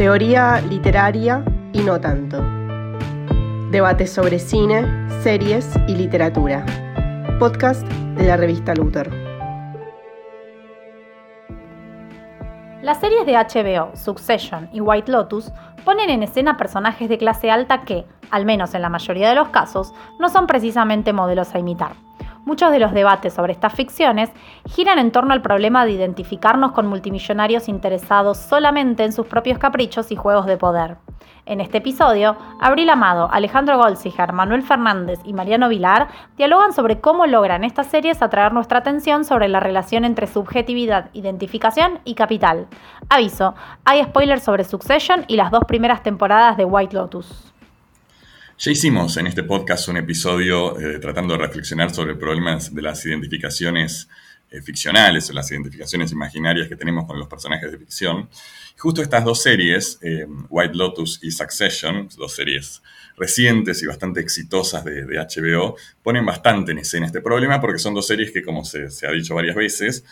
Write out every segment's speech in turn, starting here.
Teoría literaria y no tanto. Debates sobre cine, series y literatura. Podcast de la revista Luther. Las series de HBO, Succession y White Lotus ponen en escena personajes de clase alta que, al menos en la mayoría de los casos, no son precisamente modelos a imitar. Muchos de los debates sobre estas ficciones giran en torno al problema de identificarnos con multimillonarios interesados solamente en sus propios caprichos y juegos de poder. En este episodio, Abril Amado, Alejandro Golziger, Manuel Fernández y Mariano Vilar dialogan sobre cómo logran estas series atraer nuestra atención sobre la relación entre subjetividad, identificación y capital. Aviso, hay spoilers sobre Succession y las dos primeras temporadas de White Lotus. Ya hicimos en este podcast un episodio eh, tratando de reflexionar sobre problemas de las identificaciones eh, ficcionales o las identificaciones imaginarias que tenemos con los personajes de ficción. Justo estas dos series, eh, White Lotus y Succession, dos series recientes y bastante exitosas de, HBO, ponen bastante en escena este problema porque son dos series que, como se ha dicho varias veces,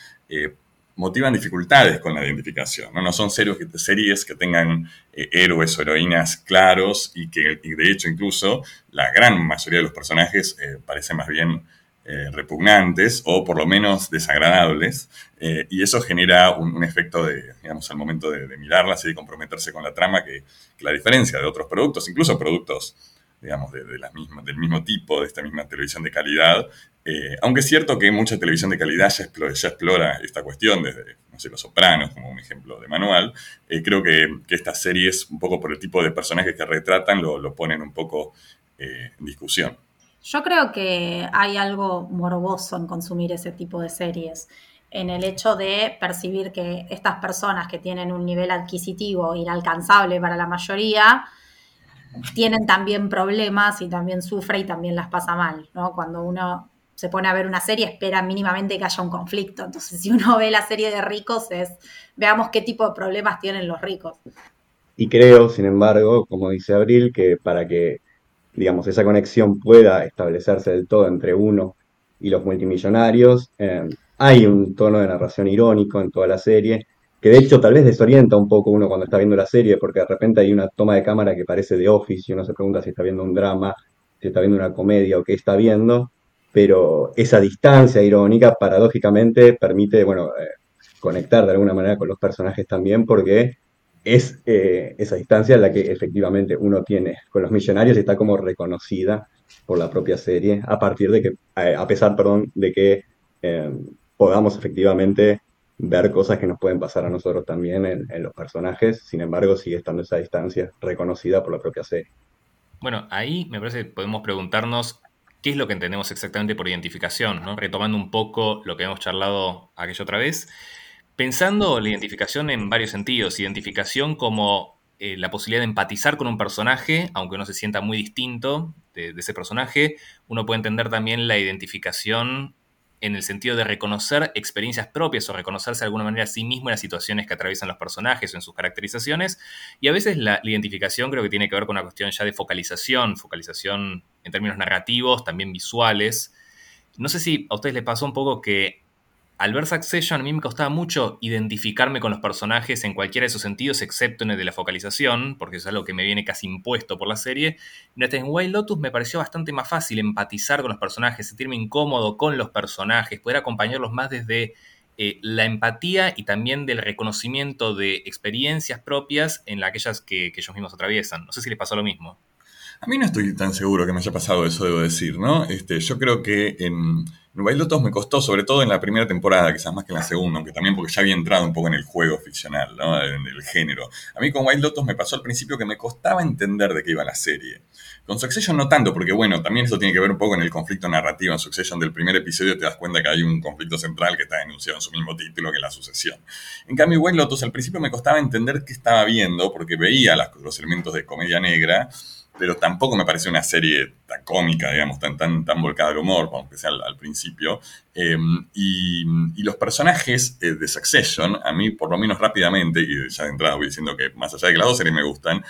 motivan dificultades con la identificación. No, no son series que tengan eh, héroes o heroínas claros y que de hecho incluso la gran mayoría de los personajes eh, parecen más bien eh, repugnantes o por lo menos desagradables y eso genera un, efecto de, digamos, al momento de, mirarlas y de comprometerse con la trama que, que la diferencia de otros productos, incluso productos digamos, de, del mismo tipo, de esta misma televisión de calidad. Eh, aunque es cierto que mucha televisión de calidad ya explora, esta cuestión, desde, no sé, Los Sopranos, como un ejemplo de manual, eh, creo que, estas series, un poco por el tipo de personajes que retratan, lo, lo ponen un poco eh, en discusión. Yo creo que hay algo morboso en consumir ese tipo de series en el hecho de percibir que estas personas que tienen un nivel adquisitivo inalcanzable para la mayoría, tienen también problemas y también sufre y también las pasa mal, ¿no? Cuando uno se pone a ver una serie, espera mínimamente que haya un conflicto. Entonces, si uno ve la serie de ricos, es veamos qué tipo de problemas tienen los ricos. Y creo, sin embargo, como dice Abril, que para que, digamos, esa conexión pueda establecerse del todo entre uno y los multimillonarios, eh, hay un tono de narración irónico en toda la serie, que de hecho tal vez desorienta un poco uno cuando está viendo la serie, porque de repente hay una toma de cámara que parece de Office y uno se pregunta si está viendo un drama, si está viendo una comedia o qué está viendo, pero esa distancia irónica paradójicamente permite, bueno, eh, conectar de alguna manera con los personajes también, porque es eh, esa distancia la que efectivamente uno tiene con los millonarios y está como reconocida por la propia serie, a partir de que, eh, a pesar, perdón, de que podamos efectivamente ver cosas que nos pueden pasar a nosotros también en, los personajes, sin embargo sigue estando esa distancia reconocida por la propia serie. Bueno, ahí me parece que podemos preguntarnos qué es lo que entendemos exactamente por identificación, ¿no? retomando un poco lo que hemos charlado aquella otra vez, pensando la identificación en varios sentidos, identificación como eh, la posibilidad de empatizar con un personaje, aunque uno se sienta muy distinto de, ese personaje, uno puede entender también la identificación en el sentido de reconocer experiencias propias o reconocerse de alguna manera a sí mismo en las situaciones que atraviesan los personajes o en sus caracterizaciones. Y a veces la, identificación creo que tiene que ver con una cuestión ya de focalización, focalización en términos narrativos, también visuales. No sé si a ustedes les pasó un poco que al ver Succession a mí me costaba mucho identificarme con los personajes en cualquiera de esos sentidos, excepto en el de la focalización, porque es algo que me viene casi impuesto por la serie. En Wild Lotus me pareció bastante más fácil empatizar con los personajes, sentirme incómodo con los personajes, poder acompañarlos más desde eh, la empatía y también del reconocimiento de experiencias propias en aquellas que, que ellos mismos atraviesan. No sé si les pasó lo mismo. A mí no estoy tan seguro que me haya pasado eso, debo decir, ¿no? Este, yo creo que en, Wild Lotus me costó, sobre todo en la primera temporada, quizás más que en la segunda, aunque también porque ya había entrado un poco en el juego ficcional, ¿no? En el género. A mí con Wild Lotus me pasó al principio que me costaba entender de qué iba la serie. Con Succession no tanto, porque bueno, también eso tiene que ver un poco en el conflicto narrativo. En Succession del primer episodio te das cuenta que hay un conflicto central que está denunciado en su mismo título que la sucesión. En cambio, Wild Lotus al principio me costaba entender qué estaba viendo, porque veía los elementos de comedia negra, pero tampoco me pareció una serie tan cómica, digamos, tan, tan, tan volcada al humor, aunque sea al, principio. Em, y, los personajes eh, de Succession, a mí, por lo menos rápidamente, y ya de entrada voy diciendo que más allá de que las dos series me gustan,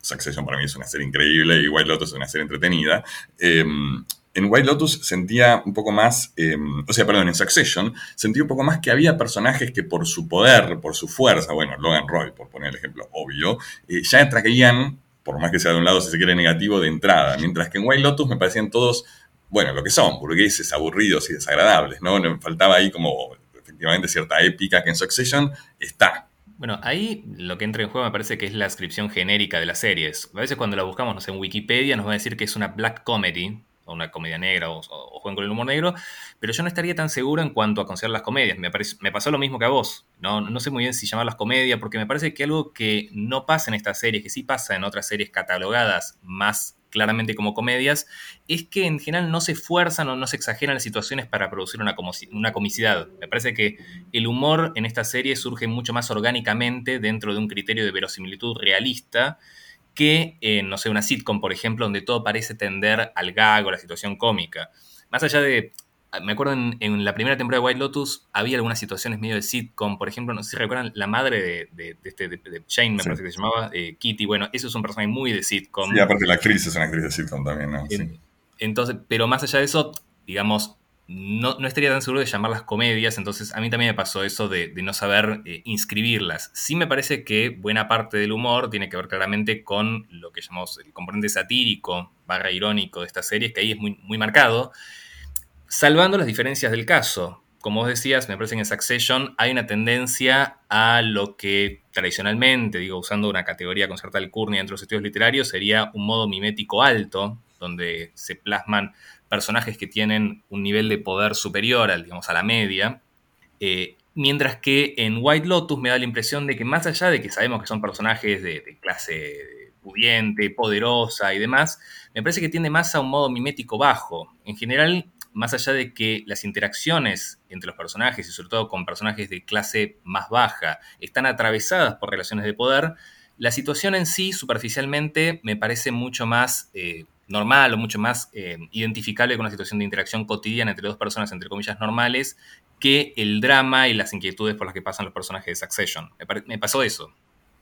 Succession para mí es una serie increíble y White Lotus es una serie entretenida. Em, en White Lotus sentía un poco más, em, o sea, perdón, en Succession sentía un poco más que había personajes que por su poder, por su fuerza, bueno, Logan Roy, por poner el ejemplo obvio, eh, ya traían, por más que sea de un lado si se quiere negativo, de entrada, mientras que en White Lotus me parecían todos, bueno, lo que son, burgueses, aburridos y desagradables, ¿no? Me faltaba ahí como efectivamente cierta épica que en Succession está. Bueno, ahí lo que entra en juego me parece que es la descripción genérica de las series. A veces cuando la buscamos, no sé, en Wikipedia nos va a decir que es una black comedy, o una comedia negra, o, juegan con el humor negro, pero yo no estaría tan seguro en cuanto a considerar las comedias. Me, me pasó lo mismo que a vos. No, no sé muy bien si llamarlas comedia, porque me parece que algo que no pasa en estas series, que sí pasa en otras series catalogadas más claramente como comedias, es que en general no se esfuerzan o no se exageran las situaciones para producir una, una comicidad. Me parece que el humor en esta serie surge mucho más orgánicamente dentro de un criterio de verosimilitud realista que en, no sé, una sitcom, por ejemplo, donde todo parece tender al gag o la situación cómica. Más allá de me acuerdo en, la primera temporada de White Lotus había algunas situaciones medio de sitcom, por ejemplo, no sé si recuerdan la madre de, de, este, de, Shane, me parece que se llamaba, eh, Kitty, bueno, eso es un personaje muy de sitcom. Y aparte la actriz es una actriz de sitcom también, ¿no? Sí. Entonces, pero más allá de eso, digamos, no, no, estaría tan seguro de llamarlas comedias, entonces a mí también me pasó eso de, no saber eh, inscribirlas. Sí me parece que buena parte del humor tiene que ver claramente con lo que llamamos el componente satírico, barra irónico de esta serie, que ahí es muy, muy marcado salvando las diferencias del caso. Como vos decías, me parece que en Succession hay una tendencia a lo que tradicionalmente, digo, usando una categoría con cierta alcurnia entre los estudios literarios, sería un modo mimético alto, donde se plasman personajes que tienen un nivel de poder superior al, digamos, a la media. Eh, mientras que en White Lotus me da la impresión de que más allá de que sabemos que son personajes de, clase pudiente, poderosa y demás, me parece que tiende más a un modo mimético bajo. En general, más allá de que las interacciones entre los personajes y sobre todo con personajes de clase más baja están atravesadas por relaciones de poder, la situación en sí superficialmente me parece mucho más eh, normal o mucho más eh, identificable con una situación de interacción cotidiana entre dos personas, entre comillas, normales, que el drama y las inquietudes por las que pasan los personajes de Succession. me pasó eso.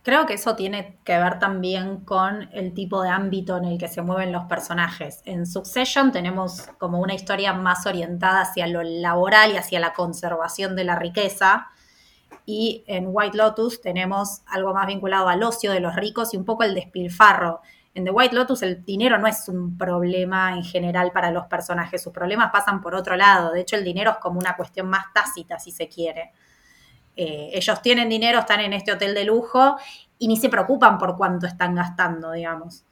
Creo que eso tiene que ver también con el tipo de ámbito en el que se mueven los personajes. En Succession tenemos como una historia más orientada hacia lo laboral y hacia la conservación de la riqueza. Y en White Lotus tenemos algo más vinculado al ocio de los ricos y un poco el despilfarro. En The White Lotus el dinero no es un problema en general para los personajes, sus problemas pasan por otro lado. De hecho, el dinero es como una cuestión más tácita, si se quiere. Eh, ellos tienen dinero, están en este hotel de lujo y ni se preocupan por cuánto están gastando, digamos.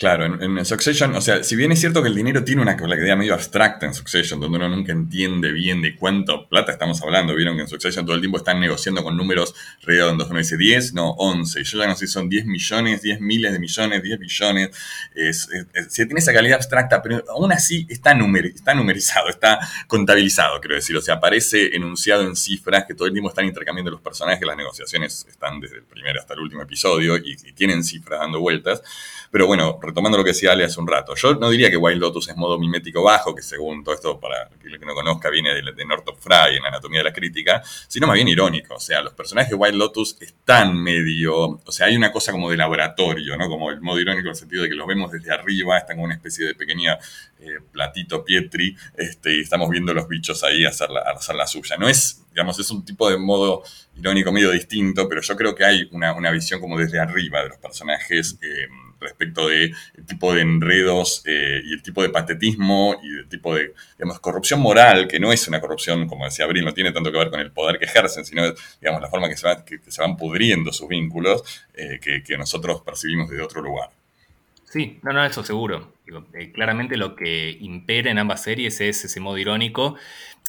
Claro, en, Succession, o sea, si bien es cierto que el dinero tiene una idea medio abstracta en Succession, donde uno nunca entiende bien de cuánto plata estamos hablando, vieron que en Succession todo el tiempo están negociando con números redondos, uno dice 10, no, 11, yo ya no sé si son 10 millones, 10 miles de millones, 10 billones, se tiene esa calidad abstracta, pero aún así está, está numerizado, está contabilizado, quiero decir, o sea, aparece enunciado en cifras que todo el tiempo están intercambiando los personajes, las negociaciones están desde el primer hasta el último episodio y, y tienen cifras dando vueltas, pero bueno, retomando lo que decía Ale hace un rato, yo no diría que Wild Lotus es modo mimético bajo, que según todo esto, para el que no conozca, viene de, de Northrop Frye en Anatomía de la Crítica, sino más bien irónico. O sea, los personajes de Wild Lotus están medio. O sea, hay una cosa como de laboratorio, ¿no? Como el modo irónico en el sentido de que los vemos desde arriba, están como una especie de pequeña eh, platito Pietri, este, y estamos viendo los bichos ahí hacer la, hacer la suya. No es, digamos, es un tipo de modo irónico medio distinto, pero yo creo que hay una, una visión como desde arriba de los personajes. Eh, respecto del tipo de enredos eh, y el tipo de patetismo y el tipo de, corrupción moral, que no es una corrupción, como decía Abril, no tiene tanto que ver con el poder que ejercen, sino, digamos, la forma que se, que, se van pudriendo sus vínculos, eh, que, nosotros percibimos desde otro lugar. Sí, no, no, eso seguro. Eh, claramente lo que impera en ambas series es ese modo irónico,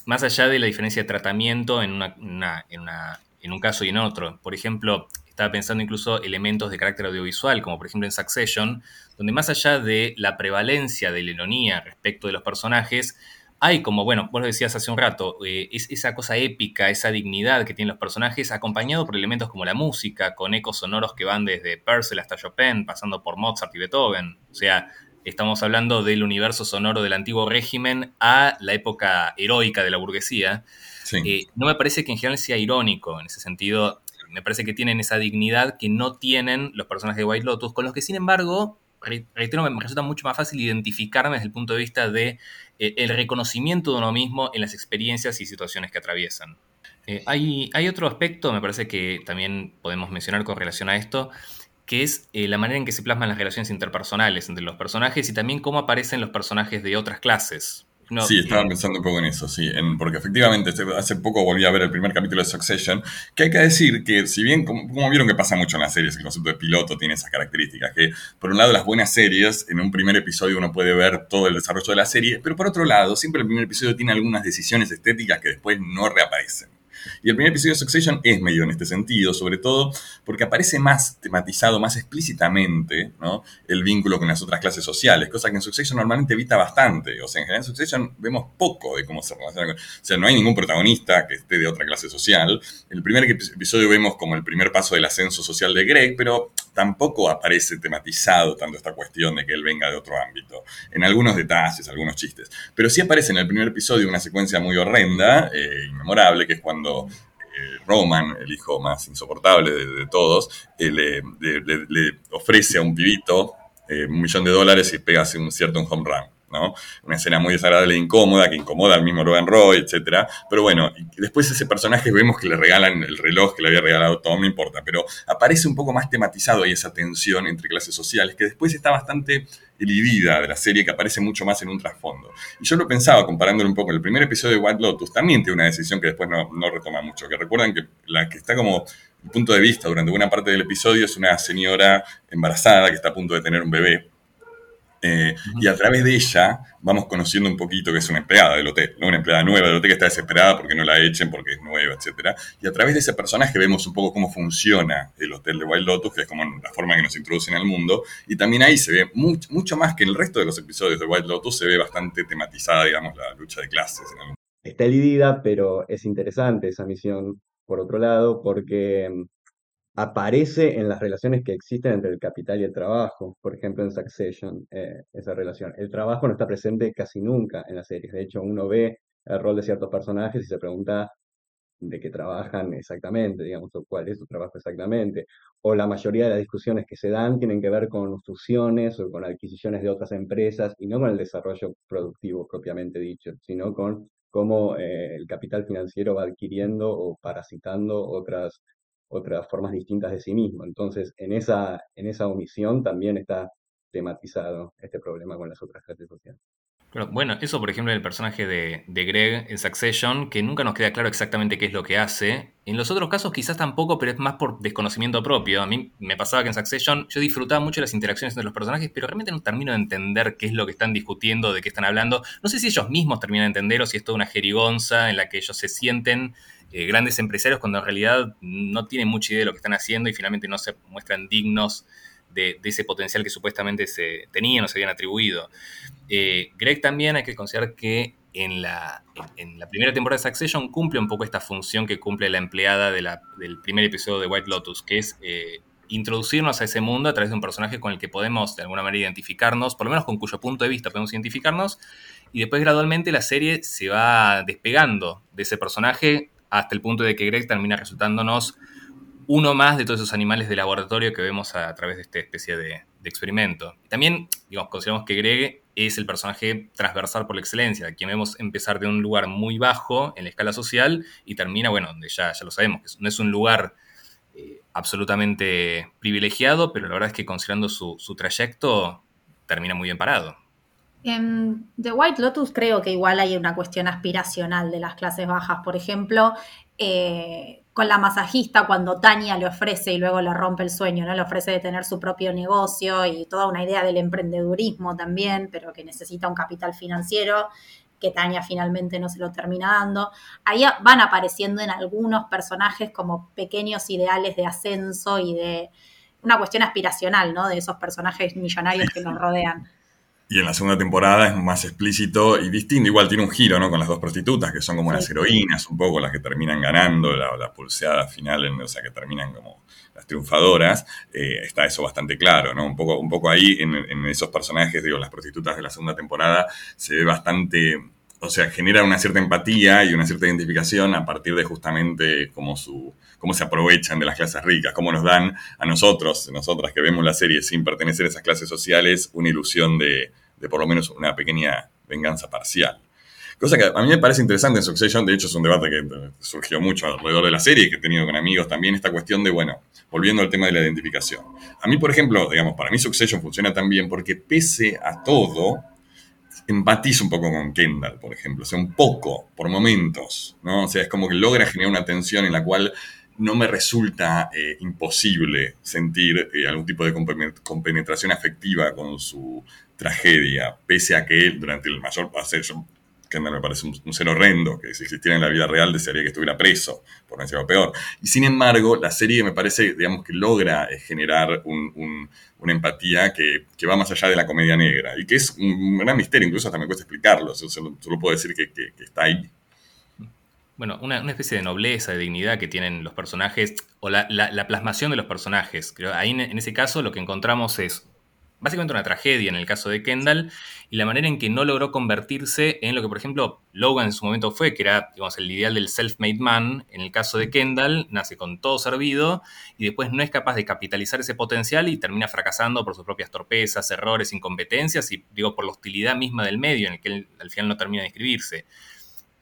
más allá de la diferencia de tratamiento en, una, en, una, en un caso y en otro. Por ejemplo, estaba pensando incluso elementos de carácter audiovisual, como por ejemplo en Succession, donde más allá de la prevalencia de la ironía respecto de los personajes, hay como, bueno, vos lo decías hace un rato, eh, es esa cosa épica, esa dignidad que tienen los personajes, acompañado por elementos como la música, con ecos sonoros que van desde Purcell hasta Chopin, pasando por Mozart y Beethoven. O sea, estamos hablando del universo sonoro del antiguo régimen a la época heroica de la burguesía. Eh, no me parece que en general sea irónico en ese sentido me parece que tienen esa dignidad que no tienen los personajes de White Lotus, con los que sin embargo reitero, me resulta mucho más fácil identificarme desde el punto de vista de eh, el reconocimiento de uno mismo en las experiencias y situaciones que atraviesan. Eh, hay, hay, otro aspecto, me parece que también podemos mencionar con relación a esto, que es eh, la manera en que se plasman las relaciones interpersonales entre los personajes y también cómo aparecen los personajes de otras clases sí, estaba pensando un poco en eso, sí, porque efectivamente este, hace poco volví a ver el primer capítulo de Succession, que hay que decir que si bien, como, vieron que pasa mucho en las series, el concepto de piloto tiene esas características, que por un lado las buenas series, en un primer episodio uno puede ver todo el desarrollo de la serie, pero por otro lado, siempre el primer episodio tiene algunas decisiones estéticas que después no reaparecen. Y el primer episodio de Succession es medio en este sentido, sobre todo porque aparece más tematizado, más explícitamente, ¿no? el vínculo con las otras clases sociales, cosa que en Succession normalmente evita bastante. O sea, en general en Succession vemos poco de cómo se relaciona con... O sea, no hay ningún protagonista que esté de otra clase social. El primer episodio vemos como el primer paso del ascenso social de Greg, pero tampoco aparece tematizado tanto esta cuestión de que él venga de otro ámbito. En algunos detalles, algunos chistes. Pero sí aparece en el primer episodio una secuencia muy horrenda, eh, inmemorable, que es cuando eh, Roman, el hijo más insoportable de, todos, eh, le, ofrece a un pibito un millón de dólares y pega un cierto un home run. Una escena muy desagradable e incómoda, que incomoda al mismo Logan Roy, etc. Pero bueno, después ese personaje vemos que le regalan el reloj que le había regalado Tom, no importa, pero aparece un poco más tematizado ahí esa tensión entre clases sociales, que después está bastante elidida de la serie, que aparece mucho más en un trasfondo. Y yo lo pensaba, comparándolo un poco, el primer episodio de White Lotus también tiene una decisión que después no, no retoma mucho, que recuerdan que la que está como punto de vista durante buena parte del episodio es una señora embarazada que está a punto de tener un bebé eh, y a través de ella vamos conociendo un poquito que es una empleada del hotel, ¿no? una empleada nueva del hotel que está desesperada porque no la echen, porque es nueva, etc. Y a través de ese personaje vemos un poco cómo funciona el hotel de Wild Lotus, que es como la forma que nos introducen al mundo. Y también ahí se ve mucho, mucho más que en el resto de los episodios de Wild Lotus, se ve bastante tematizada, digamos, la lucha de clases. Está elidida, pero es interesante esa misión, por otro lado, porque aparece en las relaciones que existen entre el capital y el trabajo, por ejemplo en Succession, eh, esa relación. El trabajo no está presente casi nunca en las series, de hecho uno ve el rol de ciertos personajes y se pregunta de qué trabajan exactamente, digamos, o cuál es su trabajo exactamente, o la mayoría de las discusiones que se dan tienen que ver con fusiones o con adquisiciones de otras empresas y no con el desarrollo productivo propiamente dicho, sino con cómo eh, el capital financiero va adquiriendo o parasitando otras otras formas distintas de sí mismo. Entonces, en esa, en esa omisión también está tematizado este problema con las otras clases sociales. bueno, eso por ejemplo el personaje de, de, Greg en Succession, que nunca nos queda claro exactamente qué es lo que hace. En los otros casos quizás tampoco, pero es más por desconocimiento propio. A mí me pasaba que en Succession yo disfrutaba mucho las interacciones entre los personajes, pero realmente no termino de entender qué es lo que están discutiendo, de qué están hablando. No sé si ellos mismos terminan de entender o si es toda una jerigonza en la que ellos se sienten eh, grandes empresarios cuando en realidad no tienen mucha idea de lo que están haciendo y finalmente no se muestran dignos de, ese potencial que supuestamente se tenían o se habían atribuido. Eh, Greg también hay que considerar que en la, en, la, primera temporada de Succession cumple un poco esta función que cumple la empleada del primer episodio de White Lotus, que es eh, introducirnos a ese mundo a través de un personaje con el que podemos de alguna manera identificarnos, por lo menos con cuyo punto de vista podemos identificarnos, y después gradualmente la serie se va despegando de ese personaje hasta el punto de que Greg termina resultándonos uno más de todos esos animales de laboratorio que vemos a, través de esta especie de, experimento. También, digamos, consideramos que Greg es el personaje transversal por la excelencia, quien vemos empezar de un lugar muy bajo en la escala social y termina, bueno, donde ya, ya lo sabemos, que no es un lugar eh, absolutamente privilegiado, pero la verdad es que considerando su, su trayecto, termina muy bien parado. En The White Lotus creo que igual hay una cuestión aspiracional de las clases bajas. Por ejemplo, eh, con la masajista, cuando Tania le ofrece y luego le rompe el sueño, ¿no? Le ofrece de tener su propio negocio y toda una idea del emprendedurismo también, pero que necesita un capital financiero que Tania finalmente no se lo termina dando. Ahí van apareciendo en algunos personajes como pequeños ideales de ascenso y de una cuestión aspiracional, ¿no? De esos personajes millonarios que nos rodean. Y en la segunda temporada es más explícito y distinto. Igual tiene un giro, ¿no? Con las dos prostitutas, que son como las heroínas, un poco las que terminan ganando la, pulseada final, o sea, que terminan como las triunfadoras. Eh, está eso bastante claro, ¿no? Un poco, un poco ahí en, esos personajes, digo, las prostitutas de la segunda temporada, se ve bastante o sea, genera una cierta empatía y una cierta identificación a partir de justamente cómo, su, cómo se aprovechan de las clases ricas, cómo nos dan a nosotros, nosotras que vemos la serie sin pertenecer a esas clases sociales, una ilusión de, de por lo menos una pequeña venganza parcial. Cosa que a mí me parece interesante en Succession, de hecho es un debate que surgió mucho alrededor de la serie que he tenido con amigos también, esta cuestión de, bueno, volviendo al tema de la identificación. A mí, por ejemplo, digamos, para mí Succession funciona tan bien porque pese a todo, empatizo un poco con Kendall, por ejemplo, o sea, un poco, por momentos, ¿no? O sea, es como que logra generar una tensión en la cual no me resulta eh, imposible sentir eh, algún tipo de compenetración afectiva con su tragedia, pese a que durante el mayor paso, Kendall me parece un, ser horrendo, que si existiera en la vida real desearía que estuviera preso, por no decir algo peor. Y sin embargo, la serie me parece, digamos, que logra eh, generar una empatía que, va más allá de la comedia negra, y que es un gran misterio, incluso hasta me cuesta explicarlo, solo, puedo decir que, está ahí. Bueno, una, especie de nobleza, de dignidad que tienen los personajes, o la, plasmación de los personajes. Creo, ahí en ese caso lo que encontramos es básicamente una tragedia en el caso de Kendall y la manera en que no logró convertirse en lo que, por ejemplo, Logan en su momento fue, que era digamos, el ideal del self-made man. En el caso de Kendall, nace con todo servido y después no es capaz de capitalizar ese potencial y termina fracasando por sus propias torpezas, errores, incompetencias y, digo, por la hostilidad misma del medio en el que él al final no termina de inscribirse.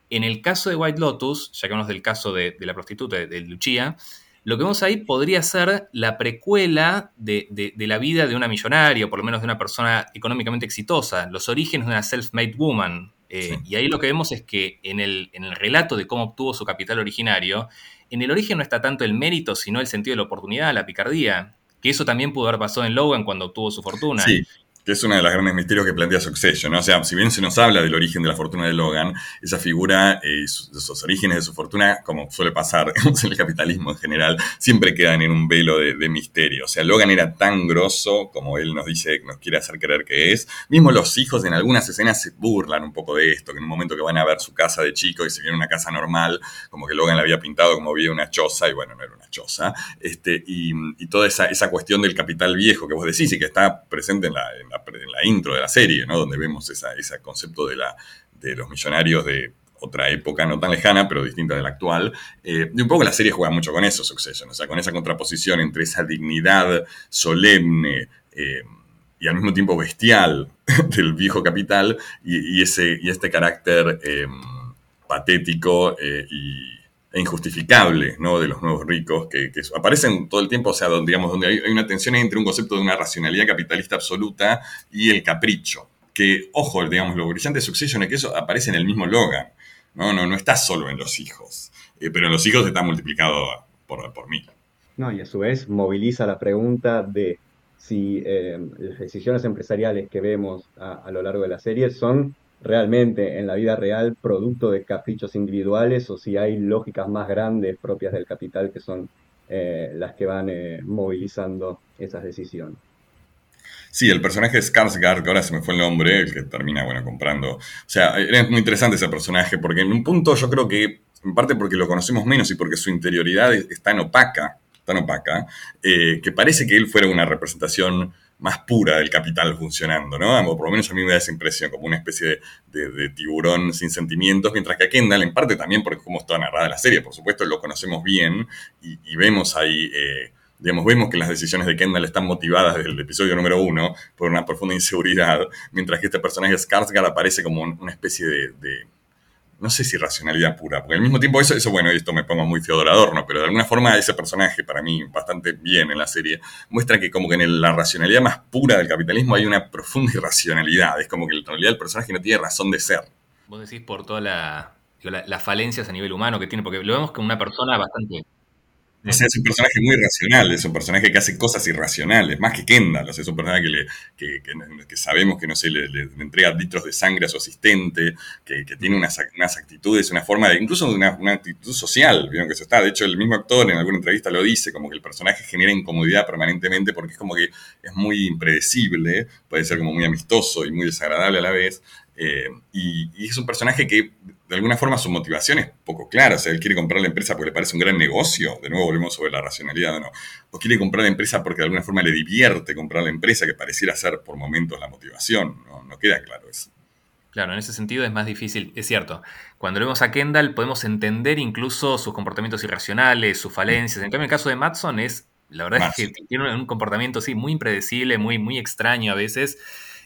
En el caso de White Lotus, ya que hablamos del caso de, la prostituta, de, de Lucia, lo que vemos ahí podría ser la precuela de, la vida de una millonaria, o por lo menos de una persona económicamente exitosa, los orígenes de una self-made woman. Eh, y ahí lo que vemos es que en el, en el relato de cómo obtuvo su capital originario, en el origen no está tanto el mérito, sino el sentido de la oportunidad, la picardía. Que eso también pudo haber pasado en Logan cuando obtuvo su fortuna. Sí, que es uno de los grandes misterios que plantea Succession. ¿no? O sea, si bien se nos habla del origen de la fortuna de Logan, esa figura, eh, esos orígenes de su fortuna, como suele pasar en el capitalismo en general, siempre quedan en un velo de, misterio. O sea, Logan era tan grosso como él nos dice, nos quiere hacer creer que es. Mismo los hijos en algunas escenas se burlan un poco de esto, que en un momento que van a ver su casa de chico y se viene una casa normal, como que Logan la había pintado como había una choza, y bueno, no era una choza. Este, y, toda esa, esa, cuestión del capital viejo que vos decís y que está presente en la intro de la serie, ¿no? donde vemos ese concepto de, la, los millonarios de otra época no tan lejana, pero distinta de la actual. Eh, y un poco la serie juega mucho con eso, Succession, o sea, con esa contraposición entre esa dignidad solemne eh, y al mismo tiempo bestial del viejo capital y, este carácter eh, patético y e injustificable ¿no? de los nuevos ricos que, aparecen todo el tiempo, o sea, donde, digamos, donde hay, una tensión entre un concepto de una racionalidad capitalista absoluta y el capricho. Que, ojo, digamos, lo brillante de Succession es que eso aparece en el mismo Logan. No, no, no está solo en los hijos, eh, pero en los hijos está multiplicado por, por mil. No, y a su vez moviliza la pregunta de si eh, las decisiones empresariales que vemos a lo largo de la serie son realmente en la vida real producto de caprichos individuales o si hay lógicas más grandes propias del capital que son eh, las que van eh, movilizando esas decisiones. Sí, el personaje es Skarsgård, que ahora se me fue el nombre, el que termina, bueno, comprando. O sea, es muy interesante ese personaje, porque en un punto yo creo que, en parte porque lo conocemos menos y porque su interioridad es tan opaca, tan opaca, eh, que parece que él fuera una representación más pura del capital funcionando, ¿no? O por lo menos a mí me da esa impresión, como una especie de, tiburón sin sentimientos, mientras que a Kendall, en parte también porque como está narrada la serie, por supuesto lo conocemos bien y, vemos ahí, eh, digamos, vemos que las decisiones de Kendall están motivadas desde el episodio número uno por una profunda inseguridad, mientras que este personaje Skarsgård aparece como una especie de no sé si racionalidad pura, porque al mismo tiempo eso, eso bueno, esto me pongo muy Feodor ¿no? pero de alguna forma ese personaje, para mí, bastante bien en la serie, muestra que como que en la racionalidad más pura del capitalismo hay una profunda irracionalidad, es como que en realidad el personaje no tiene razón de ser. Vos decís por todas la, las falencias a nivel humano que tiene, porque lo vemos como una persona bastante o sea, es un personaje muy racional, es un personaje que hace cosas irracionales, más que Kendall. O sea, es un personaje que, que, sabemos que, no sé, le, entrega litros de sangre a su asistente, que, tiene unas, unas, actitudes, una forma de, incluso una, una actitud social, vieron que eso está. De hecho, el mismo actor en alguna entrevista lo dice, como que el personaje genera incomodidad permanentemente porque es como que es muy impredecible, puede ser como muy amistoso y muy desagradable a la vez. Eh, y, es un personaje que de alguna forma su motivación es poco clara. O sea, él quiere comprar la empresa porque le parece un gran negocio. De nuevo volvemos sobre la racionalidad o no. O quiere comprar la empresa porque de alguna forma le divierte comprar la empresa, que pareciera ser por momentos la motivación. No, no queda claro eso. Claro, en ese sentido es más difícil, es cierto. Cuando vemos a Kendall podemos entender incluso sus comportamientos irracionales, sus falencias. En cambio, el caso de Matson es, la verdad es que tiene un comportamiento sí, muy impredecible, muy, muy extraño a veces.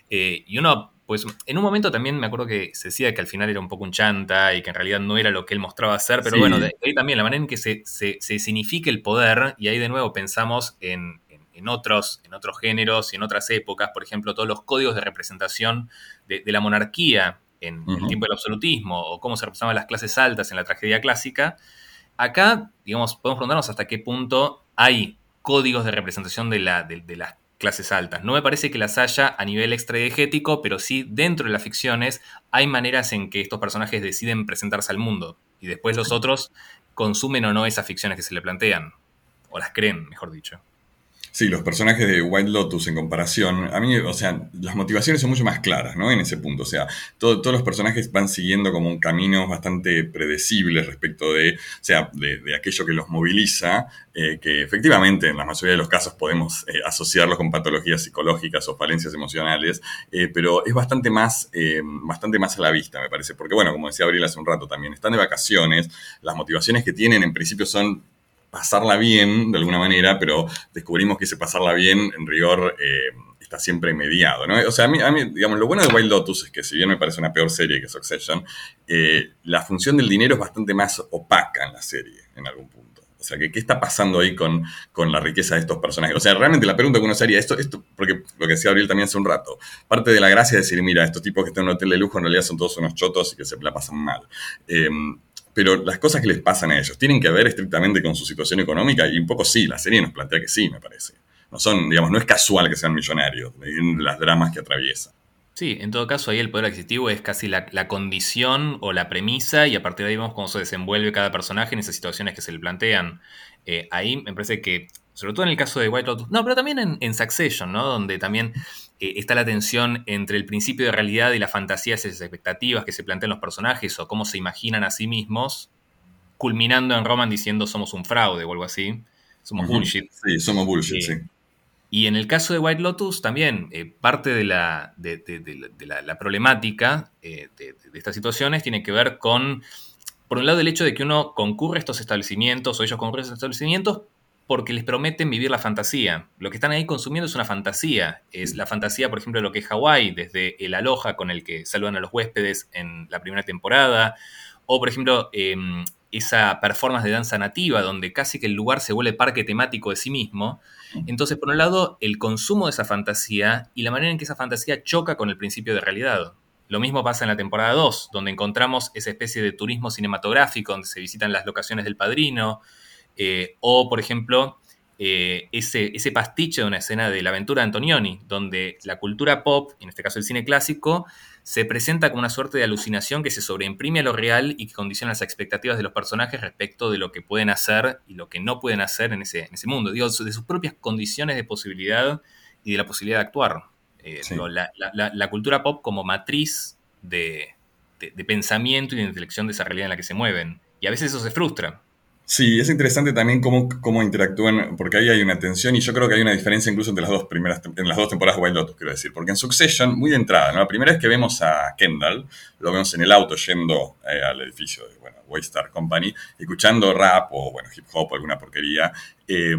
Eh, y uno, pues en un momento también me acuerdo que se decía que al final era un poco un chanta y que en realidad no era lo que él mostraba ser, pero bueno, de ahí también la manera en que se, se, se significa el poder, y ahí de nuevo pensamos en, en otros, en otros géneros y en otras épocas, por ejemplo, todos los códigos de representación de, la monarquía en el tiempo del absolutismo o cómo se representaban las clases altas en la tragedia clásica, acá, digamos, podemos preguntarnos hasta qué punto hay códigos de representación de, la, de, las clases altas. No me parece que las haya a nivel extraegético, pero sí dentro de las ficciones hay maneras en que estos personajes deciden presentarse al mundo y después los otros consumen o no esas ficciones que se le plantean, o las creen, mejor dicho. Sí, los personajes de White Lotus en comparación, a mí, o sea, las motivaciones son mucho más claras, ¿no? En ese punto, o sea, todos los personajes van siguiendo como un camino bastante predecible respecto de, o sea, de, aquello que los moviliza, eh, que efectivamente en la mayoría de los casos podemos eh, asociarlos con patologías psicológicas o falencias emocionales, eh, pero es bastante más, bastante más a la vista, me parece, porque bueno, como decía Abril hace un rato también, están de vacaciones, las motivaciones que tienen en principio son pasarla bien de alguna manera, pero descubrimos que ese pasarla bien en rigor eh, está siempre mediado, ¿no? O sea, a mí, digamos, lo bueno de Wild Lotus es que si bien me parece una peor serie que Succession, eh, la función del dinero es bastante más opaca en la serie, en algún punto. O sea, ¿qué, ¿qué está pasando ahí con, con, la riqueza de estos personajes? O sea, realmente la pregunta que uno sería, esto, esto, porque lo que decía Abril también hace un rato, parte de la gracia es decir, mira, estos tipos que están en un hotel de lujo en realidad son todos unos chotos y que se la pasan mal. Eh, pero las cosas que les pasan a ellos tienen que ver estrictamente con su situación económica y un poco sí, la serie nos plantea que sí, me parece. No son, digamos, no es casual que sean millonarios, las dramas que atraviesan. Sí, en todo caso ahí el poder adquisitivo es casi la, condición o la premisa y a partir de ahí vemos cómo se desenvuelve cada personaje en esas situaciones que se le plantean. Eh, ahí me parece que, sobre todo en el caso de White Lotus, no, pero también en, en Succession, ¿no? Donde también eh, está la tensión entre el principio de realidad y las fantasías y las expectativas que se plantean los personajes o cómo se imaginan a sí mismos, culminando en Roman diciendo somos un fraude o algo así. Somos bullshit. Sí, somos bullshit, sí. Y en el caso de White Lotus también, eh, parte de la, de, la, problemática de, estas situaciones tiene que ver con, por un lado, el hecho de que uno concurre a estos establecimientos o ellos concurren a estos establecimientos porque les prometen vivir la fantasía. Lo que están ahí consumiendo es una fantasía. Es la fantasía, por ejemplo, de lo que es Hawái, desde el aloja con el que saludan a los huéspedes en la primera temporada, o por ejemplo, em, esa performance de danza nativa, donde casi que el lugar se vuelve parque temático de sí mismo. Entonces, por un lado, el consumo de esa fantasía y la manera en que esa fantasía choca con el principio de realidad. Lo mismo pasa en la temporada 2, donde encontramos esa especie de turismo cinematográfico, donde se visitan las locaciones del padrino, eh, o, por ejemplo, eh, ese, ese, pastiche de una escena de la aventura de Antonioni, donde la cultura pop, en este caso el cine clásico, se presenta como una suerte de alucinación que se sobreimprime a lo real y que condiciona las expectativas de los personajes respecto de lo que pueden hacer y lo que no pueden hacer en ese, en ese mundo, digo, de sus propias condiciones de posibilidad y de la posibilidad de actuar. Eh, la, cultura pop como matriz de, de pensamiento y de intelección de esa realidad en la que se mueven. Y a veces eso se frustra, Sí, es interesante también cómo, cómo interactúan, porque ahí hay una tensión y yo creo que hay una diferencia incluso entre las dos primeras, en las dos temporadas de Wild Lotus, quiero decir, porque en Succession, muy de entrada, ¿no? la primera vez que vemos a Kendall, lo vemos en el auto yendo eh, al edificio de, bueno, Waystar Company, escuchando rap o, bueno, hip hop o alguna porquería, eh,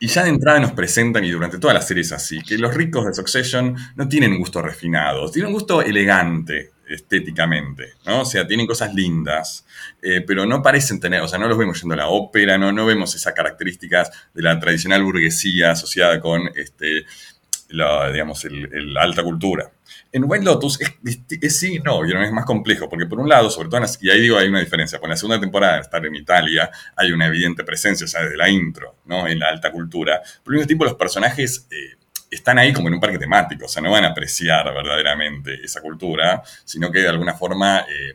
y ya de entrada nos presentan, y durante toda la serie es así, que los ricos de Succession no tienen gusto refinado, tienen un gusto elegante estéticamente, ¿no? O sea, tienen cosas lindas, eh, pero no parecen tener, o sea, no los vemos yendo a la ópera, no, no vemos esas características de la tradicional burguesía asociada con, este, la, digamos, el, alta cultura. En White Lotus es, sí, no, es más complejo, porque por un lado, sobre todo, y ahí digo, hay una diferencia, por la segunda temporada, estar en Italia, hay una evidente presencia, o sea, desde la intro, ¿no? En la alta cultura. Por el mismo tiempo, los personajes... Eh, están ahí como en un parque temático, o sea, no van a apreciar verdaderamente esa cultura, sino que de alguna forma, eh,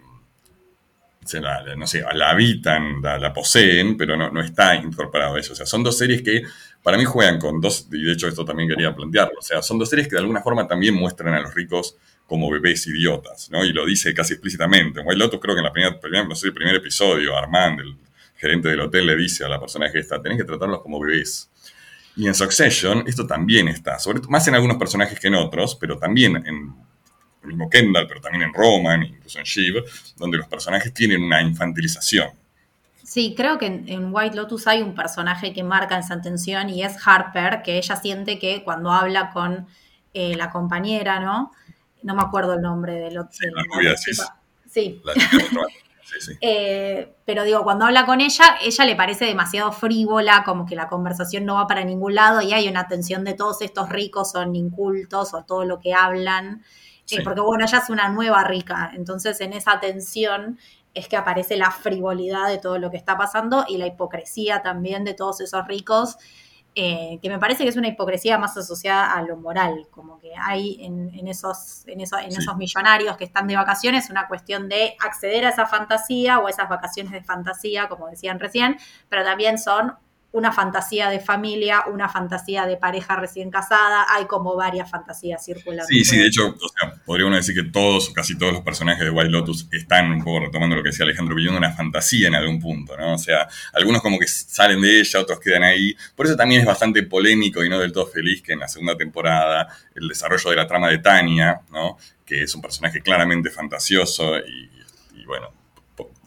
la, no sé, la habitan, la, poseen, pero no, no, está incorporado a eso. O sea, son dos series que para mí juegan con dos, y de hecho esto también quería plantearlo, o sea, son dos series que de alguna forma también muestran a los ricos como bebés idiotas, ¿no? Y lo dice casi explícitamente. En Lotus creo que en la primera, no sé, el primer episodio, Armand, el gerente del hotel, le dice a la personaje esta, tenés que tratarlos como bebés. Y en Succession esto también está, sobre más en algunos personajes que en otros, pero también en el mismo Kendall, pero también en Roman, incluso en Shiv, donde los personajes tienen una infantilización. Sí, creo que en, White Lotus hay un personaje que marca esa tensión y es Harper, que ella siente que cuando habla con eh, la compañera, ¿no? No me acuerdo el nombre del otro. Sí, sí. Eh, pero digo, cuando habla con ella, ella le parece demasiado frívola, como que la conversación no va para ningún lado y hay una tensión de todos estos ricos son incultos o todo lo que hablan. Eh, porque bueno, ella es una nueva rica, entonces en esa tensión es que aparece la frivolidad de todo lo que está pasando y la hipocresía también de todos esos ricos eh, que me parece que es una hipocresía más asociada a lo moral, como que hay en, esos, en, en esos millonarios que están de vacaciones una cuestión de acceder a esa fantasía o esas vacaciones de fantasía, como decían recién, pero también son una fantasía de familia, una fantasía de pareja recién casada, hay como varias fantasías circulando. Sí, sí, de hecho, o sea, podría uno decir que todos, casi todos los personajes de White Lotus están un poco retomando lo que decía Alejandro, viviendo una fantasía en algún punto, ¿no? O sea, algunos como que salen de ella, otros quedan ahí. Por eso también es bastante polémico y no del todo feliz que en la segunda temporada el desarrollo de la trama de Tania, ¿no? Que es un personaje claramente fantasioso y bueno,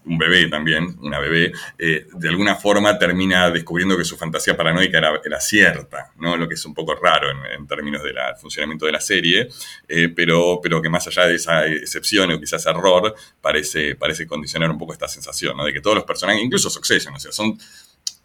un bebé también, una bebé, eh, de alguna forma termina descubriendo que su fantasía paranoica era, cierta, ¿no? Lo que es un poco raro en, términos del funcionamiento de la serie, eh, pero, pero que más allá de esa excepción o quizás error, parece, parece condicionar un poco esta sensación, ¿no? De que todos los personajes, incluso Succession, o sea, son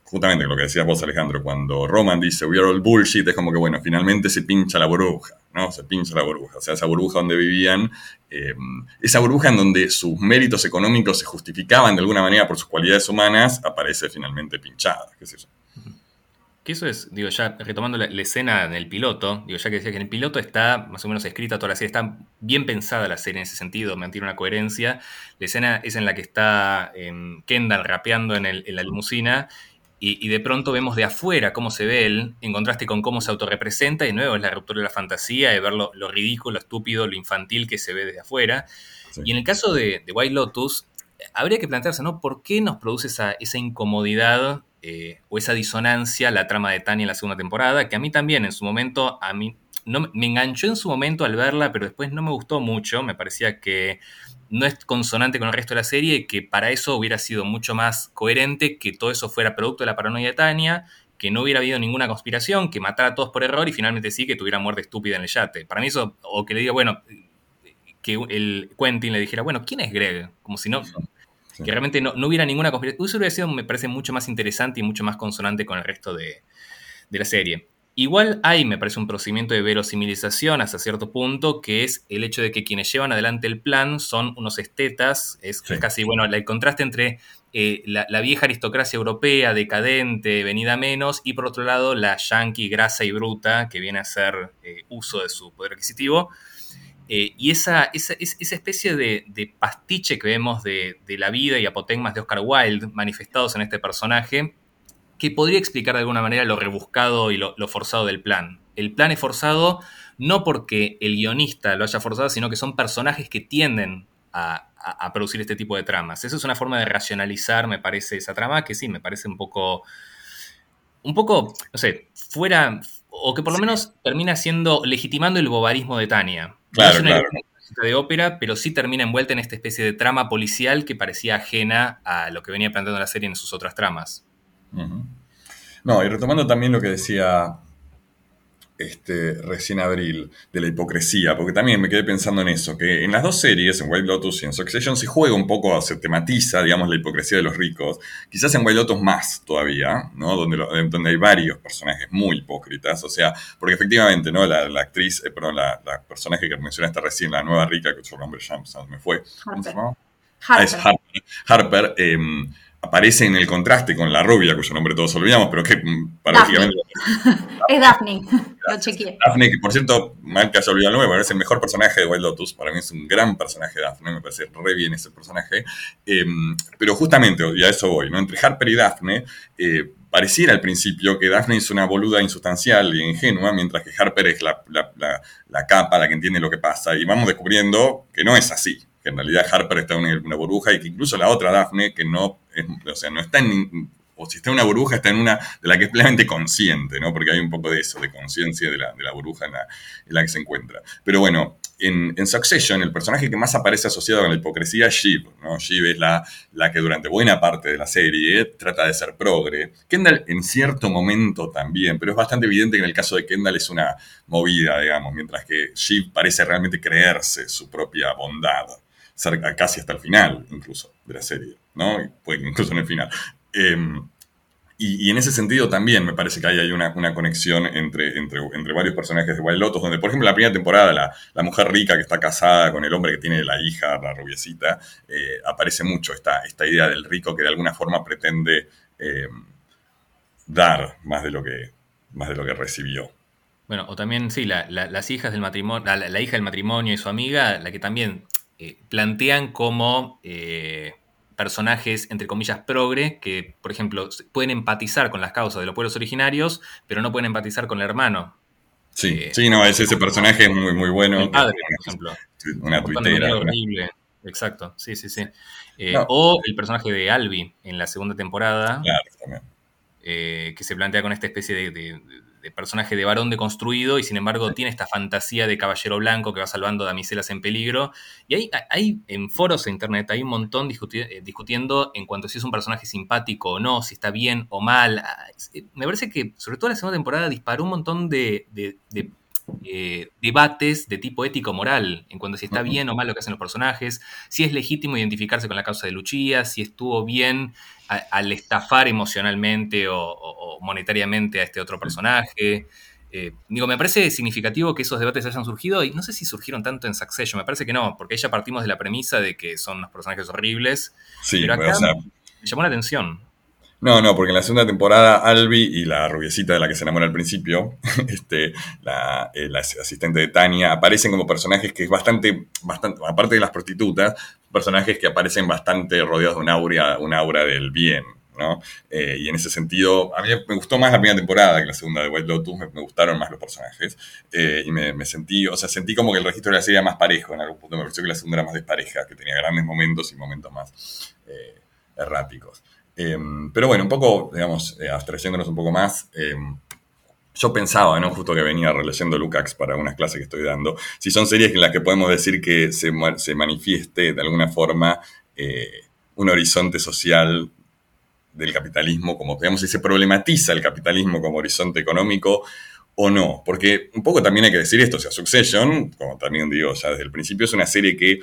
justamente lo que decías vos, Alejandro, cuando Roman dice we are all bullshit, es como que, bueno, finalmente se pincha la burbuja, ¿no? Se pincha la burbuja. O sea, esa burbuja donde vivían, eh, esa burbuja en donde sus méritos económicos se justificaban de alguna manera por sus cualidades humanas, aparece finalmente pinchada, qué sé yo. Que eso es, digo, ya retomando la, escena en el piloto, digo, ya que decía que en el piloto está más o menos escrita toda la serie, está bien pensada la serie en ese sentido, mantiene una coherencia. La escena es en la que está em, Kendall rapeando en, en la limusina y, de pronto vemos de afuera cómo se ve él, en contraste con cómo se autorrepresenta, y de nuevo es la ruptura de la fantasía, de ver lo, ridículo, lo estúpido, lo infantil que se ve desde afuera. Y en el caso de, White Lotus, habría que plantearse, ¿no? ¿Por qué nos produce esa, esa incomodidad eh, o esa disonancia la trama de Tania en la segunda temporada? Que a mí también, en su momento, a mí no, me enganchó en su momento al verla, pero después no me gustó mucho. Me parecía que no es consonante con el resto de la serie y que para eso hubiera sido mucho más coherente que todo eso fuera producto de la paranoia de Tania, que no hubiera habido ninguna conspiración, que matara a todos por error y finalmente sí que tuviera muerte estúpida en el yate. Para mí eso, o que le diga, bueno, que el Quentin le dijera, bueno, ¿quién es Greg? Como si no, que realmente no, hubiera ninguna conspiración. Eso hubiera sido, me parece, mucho más interesante y mucho más consonante con el resto de, de la serie. Igual hay, me parece, un procedimiento de verosimilización hasta cierto punto, que es el hecho de que quienes llevan adelante el plan son unos estetas, es casi, bueno, el contraste entre eh, la, vieja aristocracia europea, decadente, venida menos, y por otro lado la yankee grasa y bruta, que viene a hacer eh, uso de su poder adquisitivo. Eh, y esa, esa, esa especie de, pastiche que vemos de, de la vida y apotegmas de Oscar Wilde manifestados en este personaje, que podría explicar de alguna manera lo rebuscado y lo, forzado del plan. El plan es forzado no porque el guionista lo haya forzado, sino que son personajes que tienden a, producir este tipo de tramas. Esa es una forma de racionalizar, me parece, esa trama, que sí, me parece un poco, un poco, no sé, fuera, o que por lo menos termina siendo, legitimando el bobarismo de Tania. Claro, claro. de ópera, pero sí termina envuelta en esta especie de trama policial que parecía ajena a lo que venía planteando la serie en sus otras tramas. No, y retomando también lo que decía este, recién Abril, de la hipocresía, porque también me quedé pensando en eso, que en las dos series, en White Lotus y en Succession, se juega un poco, se tematiza, digamos, la hipocresía de los ricos, quizás en White Lotus más todavía, ¿no? Donde, donde hay varios personajes muy hipócritas, o sea, porque efectivamente, ¿no? La, actriz, eh, perdón, la, personaje que mencionaste recién, la nueva rica, que su nombre ya me fue, ¿cómo se llama? Harper. Ah, Harper. Harper em, aparece en el contraste con la rubia, cuyo nombre todos olvidamos, pero que mm, paradójicamente... es Daphne, lo chequeé. Daphne, que por cierto, mal que haya olvidado el nombre, me parece el mejor personaje de Wild Lotus, para mí es un gran personaje Daphne, me parece re bien ese personaje, em, pero justamente, y a eso voy, ¿no? Entre Harper y Daphne, eh, pareciera al principio que Daphne es una boluda insustancial y ingenua, mientras que Harper es la, la capa, la que entiende lo que pasa, y vamos descubriendo que no es así, que en realidad Harper está en una, burbuja y que incluso la otra Daphne, que no, o sea, no está en, o si está en una burbuja, está en una de la que es plenamente consciente, ¿no? Porque hay un poco de eso, de conciencia de la, burbuja en la, en que se encuentra. Pero bueno, en, Succession, el personaje que más aparece asociado con la hipocresía es Shiv. ¿no? Shiv es la, la que durante buena parte de la serie trata de ser progre. Kendall en cierto momento también, pero es bastante evidente que en el caso de Kendall es una movida, digamos, mientras que Shiv parece realmente creerse su propia bondad, casi hasta el final, incluso, de la serie, ¿no? incluso en el final. Em, y, en ese sentido también me parece que hay, hay una, conexión entre, entre, entre, varios personajes de Wild Lotus, donde por ejemplo en la primera temporada la, la, mujer rica que está casada con el hombre que tiene la hija, la rubiecita, eh, aparece mucho esta, esta idea del rico que de alguna forma pretende eh, dar más de, lo que, más de lo que recibió. Bueno, o también, sí, las hijas del matrimonio, la, hija del matrimonio y su amiga, la que también eh, plantean como personajes, entre comillas, progre, que, por ejemplo, pueden empatizar con las causas de los pueblos originarios, pero no pueden empatizar con el hermano. Sí, eh, sí, no, es ese personaje muy, muy bueno. El padre, por ejemplo. Una tuitera. horrible. Exacto, sí, sí, sí. Eh, o el personaje de Albi en la segunda temporada. Claro, también. Eh, que se plantea con esta especie de personaje de varón deconstruido y sin embargo tiene esta fantasía de caballero blanco que va salvando damiselas en peligro. Y hay, hay en foros de internet, hay un montón eh, discutiendo en cuanto a si es un personaje simpático o no, si está bien o mal. Ah, eh, me parece que, sobre todo la segunda temporada, disparó un montón de, eh, debates de tipo ético-moral, en cuanto a si está bien o mal lo que hacen los personajes, si es legítimo identificarse con la causa de Luchía, si estuvo bien al estafar emocionalmente o, monetariamente a este otro personaje. Eh, digo, me parece significativo que esos debates hayan surgido y no sé si surgieron tanto en Succession, me parece que no, porque ahí ya partimos de la premisa de que son unos personajes horribles. Sí, pero acá me llamó la atención. No, no, porque en la segunda temporada Albi y la rubiecita de la que se enamora al principio, este, la, eh, asistente de Tania, aparecen como personajes que es bastante, bastante, aparte de las prostitutas, personajes que aparecen bastante rodeados de un aura, un aura del bien, ¿no? Eh, y en ese sentido, a mí me gustó más la primera temporada que la segunda de White Lotus, me, gustaron más los personajes. Eh, y me, sentí, o sea, sentí como que el registro de la serie era más parejo en algún punto. Me pareció que la segunda era más despareja, que tenía grandes momentos y momentos más erráticos. Em, pero bueno, un poco, digamos, eh, abstrayéndonos un poco más, em, yo pensaba, ¿no? Justo que venía releyendo Lukács para unas clases que estoy dando, si son series en las que podemos decir que se, se manifieste de alguna forma eh, un horizonte social del capitalismo, como digamos, si se problematiza el capitalismo como horizonte económico o no. Porque un poco también hay que decir esto, o sea, Succession, como también digo ya desde el principio, es una serie que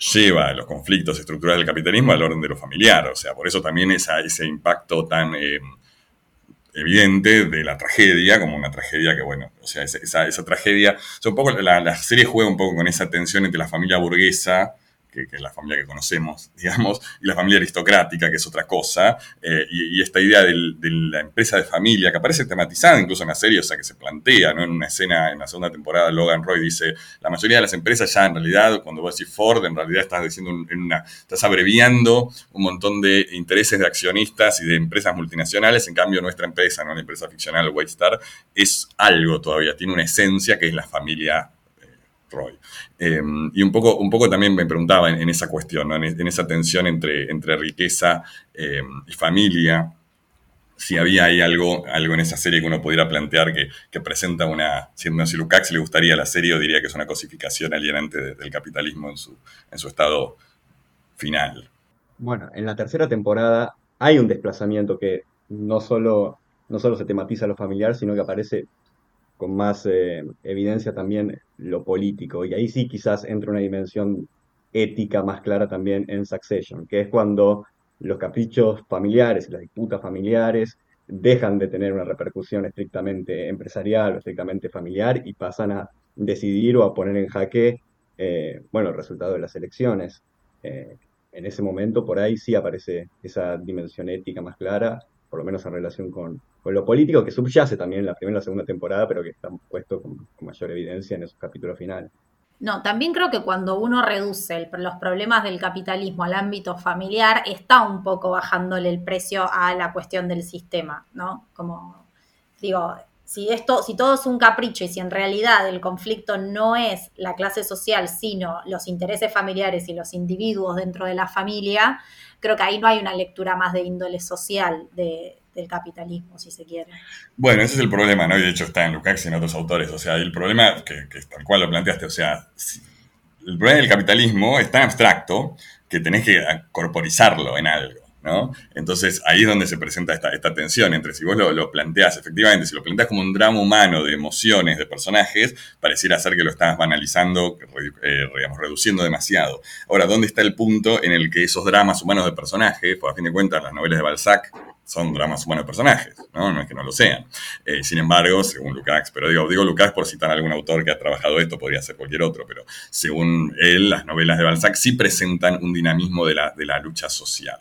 lleva los conflictos estructurales del capitalismo al orden de lo familiar. O sea, por eso también ese impacto tan eh, evidente de la tragedia, como una tragedia que, bueno, o sea, esa, tragedia. O un poco la, la, serie juega un poco con esa tensión entre la familia burguesa que, es la familia que conocemos, digamos, y la familia aristocrática, que es otra cosa, eh, y, esta idea de la empresa de familia, que aparece tematizada incluso en la serie, o sea, que se plantea, ¿no? En una escena, en la segunda temporada, Logan Roy dice, la mayoría de las empresas ya en realidad, cuando vos decís Ford, en realidad estás diciendo en una, estás abreviando un montón de intereses de accionistas y de empresas multinacionales, en cambio nuestra empresa, ¿no? La empresa ficcional White Star, es algo todavía, tiene una esencia que es la familia Roy. Em, y un poco, un poco también me preguntaba en, esa cuestión, en, esa tensión entre, entre riqueza em, y familia, si había ahí algo, algo en esa serie que uno pudiera plantear que, presenta una, siendo si Lukács le gustaría la serie, o diría que es una cosificación alienante del capitalismo en su, en su estado final. Bueno, en la tercera temporada hay un desplazamiento que no solo, no solo se tematiza lo familiar, sino que aparece con más eh, evidencia también lo político. Y ahí sí quizás entra una dimensión ética más clara también en Succession, que es cuando los caprichos familiares y las disputas familiares dejan de tener una repercusión estrictamente empresarial o estrictamente familiar y pasan a decidir o a poner en jaque eh, bueno, el resultado de las elecciones. Eh, en ese momento por ahí sí aparece esa dimensión ética más clara por lo menos en relación con, lo político, que subyace también en la primera y la segunda temporada, pero que está puesto con, mayor evidencia en esos capítulos finales. No, también creo que cuando uno reduce los problemas del capitalismo al ámbito familiar, está un poco bajándole el precio a la cuestión del sistema, ¿no? Como digo, si esto, si todo es un capricho y si en realidad el conflicto no es la clase social, sino los intereses familiares y los individuos dentro de la familia, creo que ahí no hay una lectura más de índole social de, del capitalismo, si se quiere. Bueno, ese es el problema, ¿no? Y de hecho está en Lukács y en otros autores. O sea, el problema, que, que tal cual lo planteaste, o sea, el problema del capitalismo es tan abstracto que tenés que corporizarlo en algo. Entonces ahí es donde se presenta esta, tensión entre si vos lo, lo, planteás, efectivamente, si lo planteás como un drama humano de emociones, de personajes, pareciera ser que lo estás banalizando, eh, digamos, reduciendo demasiado. Ahora, ¿dónde está el punto en el que esos dramas humanos de personajes, por a fin de cuentas las novelas de Balzac son dramas humanos de personajes, ¿no? Es que no lo sean. Eh, sin embargo, según Lukács, pero digo, digo Lukács por citar a algún autor que ha trabajado esto, podría ser cualquier otro, pero según él, las novelas de Balzac sí presentan un dinamismo de la lucha social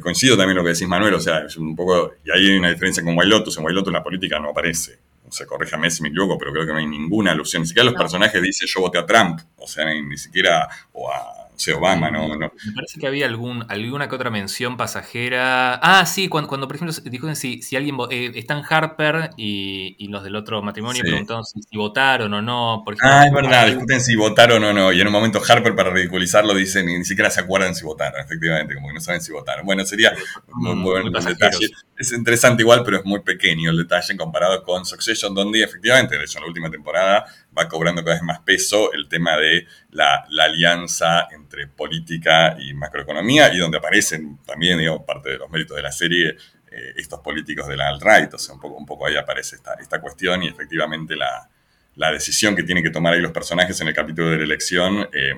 coincido también lo que decís, Manuel, o sea, es un poco, y ahí hay una diferencia con Lotus, en Lotus la política no aparece, o sea, corríjame si me equivoco, pero creo que no hay ninguna alusión, ni siquiera los personajes dicen yo voté a Trump, o sea, ni, ni siquiera, o a Obama, ¿no? Me parece que había algún, alguna que otra mención pasajera. Ah, sí, cuando, cuando por ejemplo, dijo si, si alguien. Eh, están Harper y, y, los del otro matrimonio sí. preguntaron si, si, votaron o no. Por ejemplo, ah, es verdad, discuten si votaron o no. Y en un momento Harper, para ridiculizarlo, dice ni, ni siquiera se acuerdan si votaron, efectivamente, como que no saben si votaron. Bueno, sería muy, muy detalle. Es interesante igual, pero es muy pequeño el detalle comparado con Succession, donde efectivamente, de hecho, en la última temporada va cobrando cada vez más peso el tema de la, alianza entre política y macroeconomía y donde aparecen también, digamos, parte de los méritos de la serie, eh, estos políticos de la alt-right, o sea, un poco, ahí aparece esta, esta cuestión y efectivamente la, decisión que tienen que tomar ahí los personajes en el capítulo de la elección eh,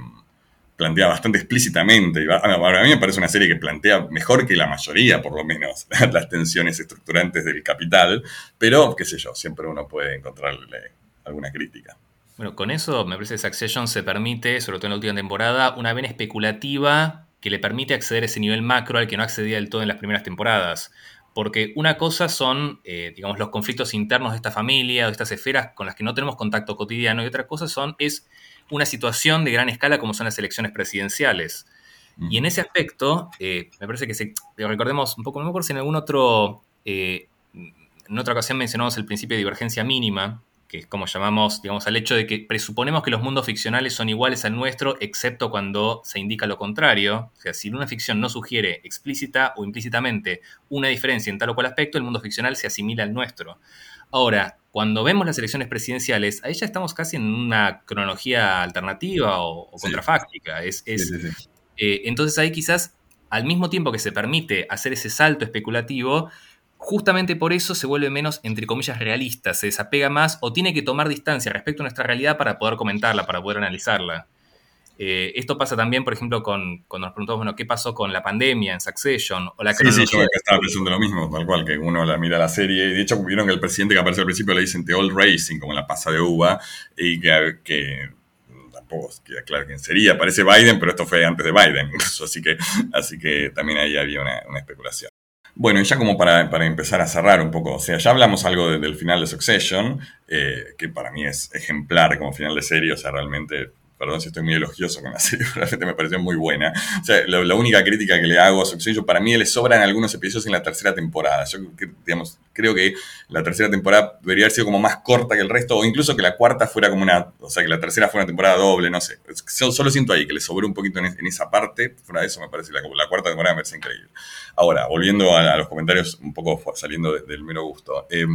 plantea bastante explícitamente, a mí me parece una serie que plantea mejor que la mayoría, por lo menos, las tensiones estructurantes del capital, pero, qué sé yo, siempre uno puede encontrarle alguna crítica. Bueno, con eso me parece que Succession se permite, sobre todo en la última temporada, una vena especulativa que le permite acceder a ese nivel macro al que no accedía del todo en las primeras temporadas. Porque una cosa son, eh, digamos, los conflictos internos de esta familia, de estas esferas con las que no tenemos contacto cotidiano, y otra cosa son, es una situación de gran escala como son las elecciones presidenciales. Y en ese aspecto, eh, me parece que se, recordemos un poco, no me acuerdo si en algún otro, eh, en otra ocasión mencionamos el principio de divergencia mínima, que es como llamamos, digamos, al hecho de que presuponemos que los mundos ficcionales son iguales al nuestro, excepto cuando se indica lo contrario. O sea, si una ficción no sugiere explícita o implícitamente una diferencia en tal o cual aspecto, el mundo ficcional se asimila al nuestro. Ahora, cuando vemos las elecciones presidenciales, ahí ya estamos casi en una cronología alternativa o, o sí. contrafáctica. Es, es, sí, sí, eh, entonces ahí quizás, al mismo tiempo que se permite hacer ese salto especulativo, justamente por eso se vuelve menos, entre comillas, realista, se desapega más o tiene que tomar distancia respecto a nuestra realidad para poder comentarla, para poder analizarla. Eh, esto pasa también, por ejemplo, con, cuando nos preguntamos, bueno, ¿qué pasó con la pandemia en Succession? O la sí, sí, yo estaba pensando lo mismo, tal cual, que uno la mira la serie, y de hecho vieron que el presidente que apareció al principio le dicen The Old Racing, como la pasa de uva, y que, que tampoco queda claro quién sería, parece Biden, pero esto fue antes de Biden, así que, así que también ahí había una, una especulación. Bueno, y ya como para, para, empezar a cerrar un poco, o sea, ya hablamos algo de, del final de Succession, eh, que para mí es ejemplar como final de serie, o sea, realmente perdón si estoy muy elogioso con la serie, realmente me pareció muy buena. O sea, la, única crítica que le hago a Succession, para mí le sobran algunos episodios en la tercera temporada. Yo, digamos, creo que la tercera temporada debería haber sido como más corta que el resto, o incluso que la cuarta fuera como una, o sea, que la tercera fuera una temporada doble, no sé. Solo siento ahí que le sobró un poquito en, esa parte, fuera de eso me parece, la, cuarta temporada me parece increíble. Ahora, volviendo a, los comentarios, un poco saliendo de, del mero gusto. Eh,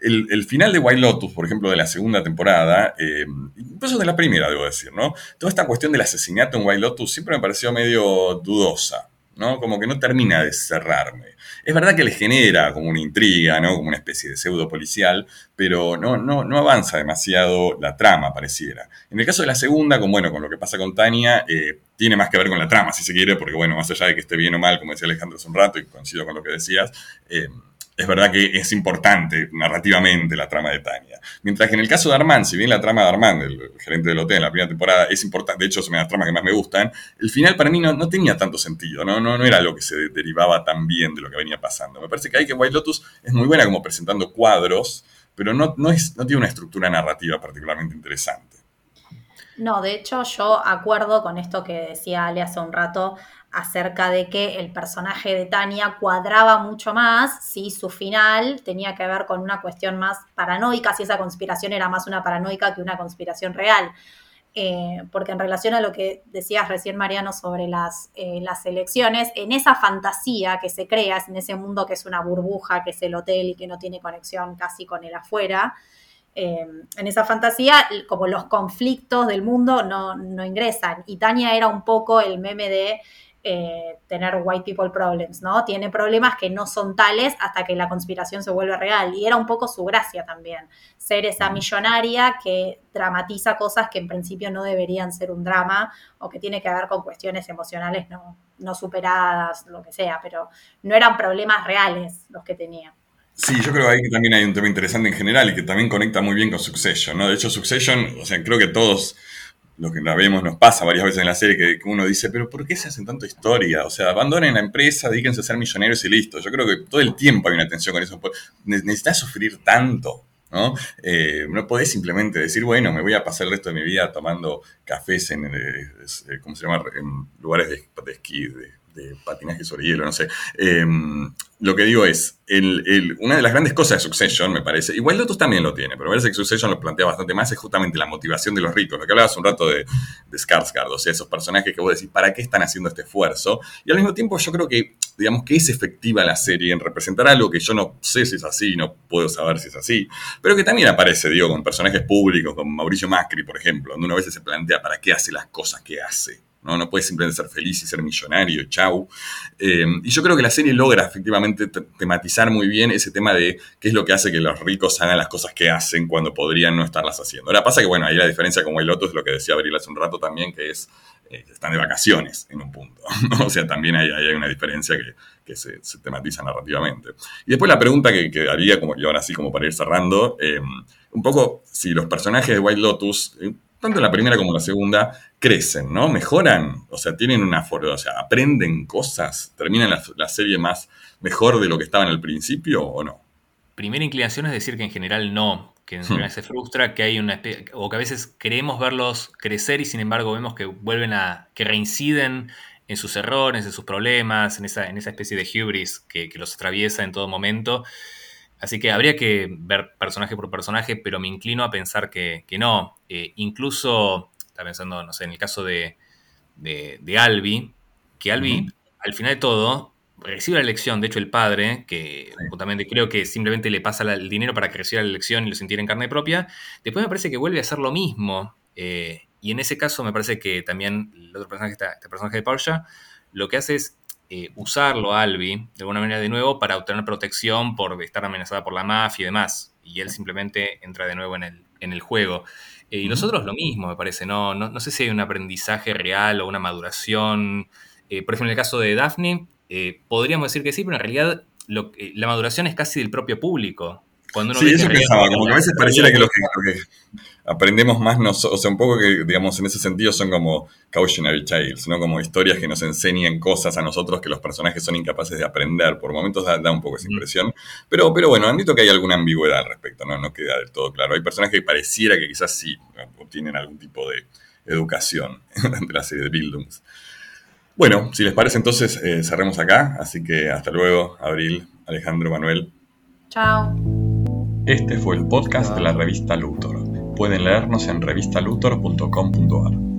el, final de White Lotus, por ejemplo, de la segunda temporada, eh, incluso de la primera, debo decir, ¿no? Toda esta cuestión del asesinato en White Lotus siempre me pareció medio dudosa, ¿no? Como que no termina de cerrarme. Es verdad que le genera como una intriga, ¿no? Como una especie de pseudo policial, pero no, no, no avanza demasiado la trama, pareciera. En el caso de la segunda, con, bueno, con lo que pasa con Tania, eh, tiene más que ver con la trama, si se quiere, porque, bueno, más allá de que esté bien o mal, como decía Alejandro hace un rato, y coincido con lo que decías, eh, es verdad que es importante narrativamente la trama de Tania. Mientras que en el caso de Armand, si bien la trama de Armand, el gerente del hotel en la primera temporada, es importante, de hecho son las tramas que más me gustan, el final para mí no, no tenía tanto sentido, ¿no? No, no era lo que se derivaba tan bien de lo que venía pasando. Me parece que hay que White Lotus es muy buena como presentando cuadros, pero no, no, es, no tiene una estructura narrativa particularmente interesante. No, de hecho yo acuerdo con esto que decía Ale hace un rato acerca de que el personaje de Tania cuadraba mucho más si su final tenía que ver con una cuestión más paranoica, si esa conspiración era más una paranoica que una conspiración real. eh, porque en relación a lo que decías recién, Mariano, sobre las, eh, las elecciones, en esa fantasía que se crea, en ese mundo que es una burbuja, que es el hotel y que no tiene conexión casi con el afuera, eh, en esa fantasía, como los conflictos del mundo no, no ingresan. Y Tania era un poco el meme de eh, tener white people problems, ¿no? Tiene problemas que no son tales hasta que la conspiración se vuelve real. Y era un poco su gracia también, ser esa millonaria que dramatiza cosas que en principio no deberían ser un drama o que tiene que ver con cuestiones emocionales no, no superadas, lo que sea, pero no eran problemas reales los que tenía. Sí, yo creo que ahí también hay un tema interesante en general y que también conecta muy bien con Succession, ¿no? De hecho, Succession, o sea, creo que todos lo que vemos nos pasa varias veces en la serie, que, uno dice, pero ¿por qué se hacen tanto historia? O sea, abandonen la empresa, dedíquense a ser millonarios y listo. Yo creo que todo el tiempo hay una tensión con eso. Necesitas sufrir tanto, ¿no? Eh, no podés simplemente decir, bueno, me voy a pasar el resto de mi vida tomando cafés en, eh, eh, ¿cómo se llama? en lugares de, de esquí, de de patinaje sobre hielo, no sé. Em, lo que digo es, una de las grandes cosas de Succession, me parece, igual Lotus también lo tiene, pero me parece que Succession lo plantea bastante más, es justamente la motivación de los ricos, lo que hablabas un rato de, de Skarsgård, o sea, esos personajes que vos decís, ¿para qué están haciendo este esfuerzo? Y al mismo tiempo yo creo que, digamos, que es efectiva la serie en representar algo que yo no sé si es así, no puedo saber si es así, pero que también aparece, digo, con personajes públicos, como Mauricio Macri, por ejemplo, donde uno a veces se plantea, ¿para qué hace las cosas que hace? ¿No? No puedes simplemente ser feliz y ser millonario, chau. Eh, y yo creo que la serie logra efectivamente tematizar muy bien ese tema de qué es lo que hace que los ricos hagan las cosas que hacen cuando podrían no estarlas haciendo. Ahora pasa que, bueno, ahí la diferencia como el otro es lo que decía Abril hace un rato también, que es eh, están de vacaciones en un punto. O sea, también hay, hay una diferencia que, se, tematiza narrativamente. Y después la pregunta que, que haría, como, y ahora sí como para ir cerrando, eh, un poco si los personajes de White Lotus tanto la primera como la segunda, crecen, ¿no? Mejoran, o sea, tienen una forma, o sea, aprenden cosas, terminan la, serie más mejor de lo que estaba en el principio o no. Primera inclinación es decir que en general no, que en general hmm. se frustra, que hay una o que a veces queremos verlos crecer y sin embargo vemos que vuelven a, que reinciden en sus errores, en sus problemas, en esa, en esa especie de hubris que, que los atraviesa en todo momento. Así que habría que ver personaje por personaje, pero me inclino a pensar que, no. Eh, incluso, está pensando, no sé, en el caso de, de, Albi, que Albi, al final de todo, recibe la elección, de hecho el padre, que justamente creo que simplemente le pasa el dinero para que reciba la elección y lo sintiera en carne propia, después me parece que vuelve a hacer lo mismo. Eh, y en ese caso me parece que también el otro personaje, este personaje de Porsche, lo que hace es eh, usarlo Albi de alguna manera de nuevo para obtener protección por estar amenazada por la mafia y demás. Y él simplemente entra de nuevo en el, en el juego. Eh, y los otros lo mismo, me parece. ¿no? No, sé si hay un aprendizaje real o una maduración. Eh, por ejemplo, en el caso de Daphne, podríamos decir que sí, pero en realidad la maduración es casi del propio público sí, eso pensaba, como que a veces pareciera que lo que, aprendemos más, nos, o sea, un poco que, digamos, en ese sentido son como cautionary tales, ¿no? Como historias que nos enseñan cosas a nosotros que los personajes son incapaces de aprender. Por momentos da, un poco esa impresión. Pero, pero bueno, admito que hay alguna ambigüedad al respecto, ¿no? No queda del todo claro. Hay personajes que pareciera que quizás sí tienen algún tipo de educación durante la serie de Bildungs. Bueno, si les parece entonces eh, cerremos acá, así que hasta luego, Abril, Alejandro, Manuel. Chao. Este fue el podcast de la revista Luthor. Pueden leernos en revistaluthor.com.ar.